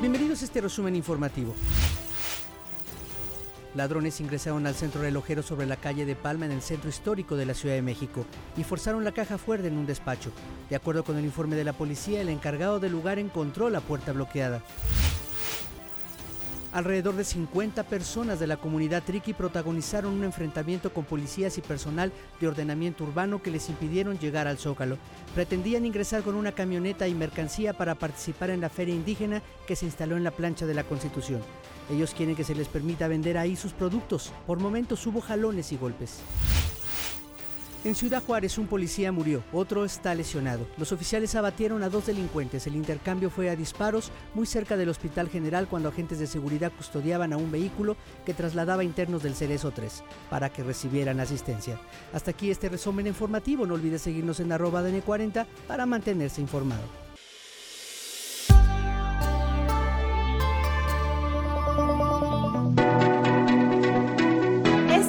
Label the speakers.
Speaker 1: Bienvenidos a este resumen informativo. Ladrones ingresaron al centro relojero sobre la calle de Palma en el centro histórico de la Ciudad de México y forzaron la caja fuerte en un despacho. De acuerdo con el informe de la policía, el encargado del lugar encontró la puerta bloqueada. Alrededor de 50 personas de la comunidad Triqui protagonizaron un enfrentamiento con policías y personal de ordenamiento urbano que les impidieron llegar al Zócalo. Pretendían ingresar con una camioneta y mercancía para participar en la feria indígena que se instaló en la plancha de la Constitución. Ellos quieren que se les permita vender ahí sus productos. Por momentos hubo jalones y golpes. En Ciudad Juárez un policía murió, otro está lesionado. Los oficiales abatieron a dos delincuentes. El intercambio fue a disparos muy cerca del Hospital General cuando agentes de seguridad custodiaban a un vehículo que trasladaba internos del Cerezo 3 para que recibieran asistencia. Hasta aquí este resumen informativo. No olvides seguirnos en arroba DN40 para mantenerse informado.